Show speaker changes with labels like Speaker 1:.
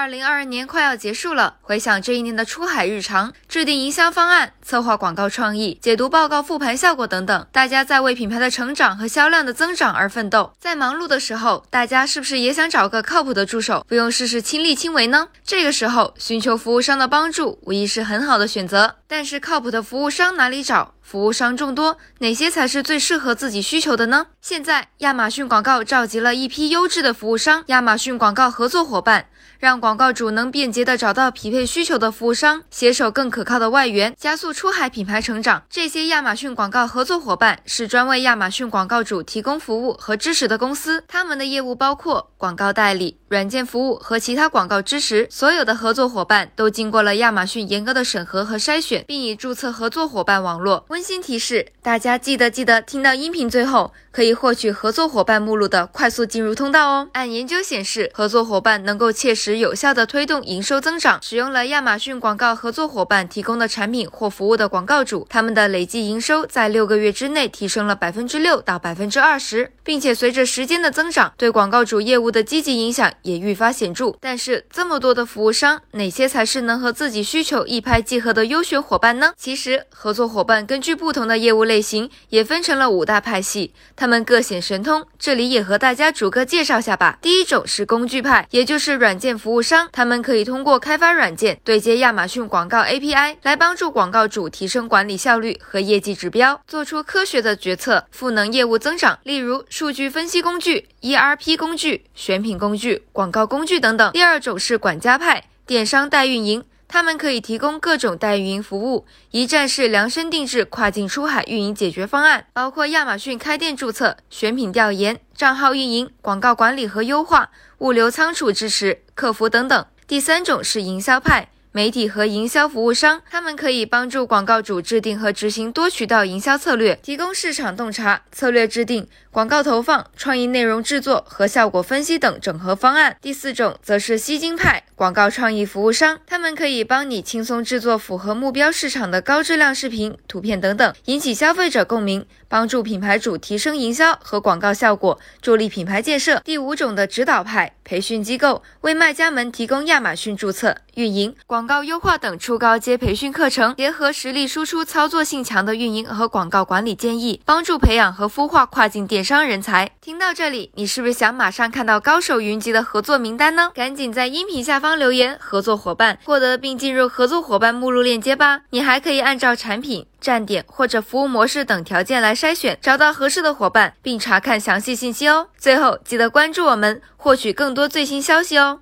Speaker 1: 二零二二年快要结束了，回想这一年的出海日常，制定营销方案、策划广告创意、解读报告、复盘效果等等，大家在为品牌的成长和销量的增长而奋斗。在忙碌的时候，大家是不是也想找个靠谱的助手，不用事事亲力亲为呢？这个时候，寻求服务商的帮助无疑是很好的选择。但是，靠谱的服务商哪里找？服务商众多，哪些才是最适合自己需求的呢？现在，亚马逊广告召集了一批优质的服务商，亚马逊广告合作伙伴。让广告主能便捷地找到匹配需求的服务商，携手更可靠的外援，加速出海品牌成长。这些亚马逊广告合作伙伴是专为亚马逊广告主提供服务和支持的公司，他们的业务包括广告代理、软件服务和其他广告支持。所有的合作伙伴都经过了亚马逊严格的审核和筛选，并已注册合作伙伴网络。温馨提示：大家记得记得听到音频最后，可以获取合作伙伴目录的快速进入通道哦。按研究显示，合作伙伴能够切实。有效的推动营收增长。使用了亚马逊广告合作伙伴提供的产品或服务的广告主，他们的累计营收在六个月之内提升了百分之六到百分之二十，并且随着时间的增长，对广告主业务的积极影响也愈发显著。但是，这么多的服务商，哪些才是能和自己需求一拍即合的优选伙伴呢？其实，合作伙伴根据不同的业务类型，也分成了五大派系，他们各显神通。这里也和大家逐个介绍下吧。第一种是工具派，也就是软件。服务商，他们可以通过开发软件对接亚马逊广告 API，来帮助广告主提升管理效率和业绩指标，做出科学的决策，赋能业务增长。例如，数据分析工具、ERP 工具、选品工具、广告工具等等。第二种是管家派，电商代运营。他们可以提供各种代运营服务，一站式量身定制跨境出海运营解决方案，包括亚马逊开店注册、选品调研、账号运营、广告管理和优化、物流仓储支持、客服等等。第三种是营销派。媒体和营销服务商，他们可以帮助广告主制定和执行多渠道营销策略，提供市场洞察、策略制定、广告投放、创意内容制作和效果分析等整合方案。第四种则是吸金派广告创意服务商，他们可以帮你轻松制作符合目标市场的高质量视频、图片等等，引起消费者共鸣，帮助品牌主提升营销和广告效果，助力品牌建设。第五种的指导派培训机构，为卖家们提供亚马逊注册、运营广。告优化等初高阶培训课程，结合实力输出、操作性强的运营和广告管理建议，帮助培养和孵化跨境电商人才。听到这里，你是不是想马上看到高手云集的合作名单呢？赶紧在音频下方留言“合作伙伴”，获得并进入合作伙伴目录链接吧。你还可以按照产品、站点或者服务模式等条件来筛选，找到合适的伙伴，并查看详细信息哦。最后，记得关注我们，获取更多最新消息哦。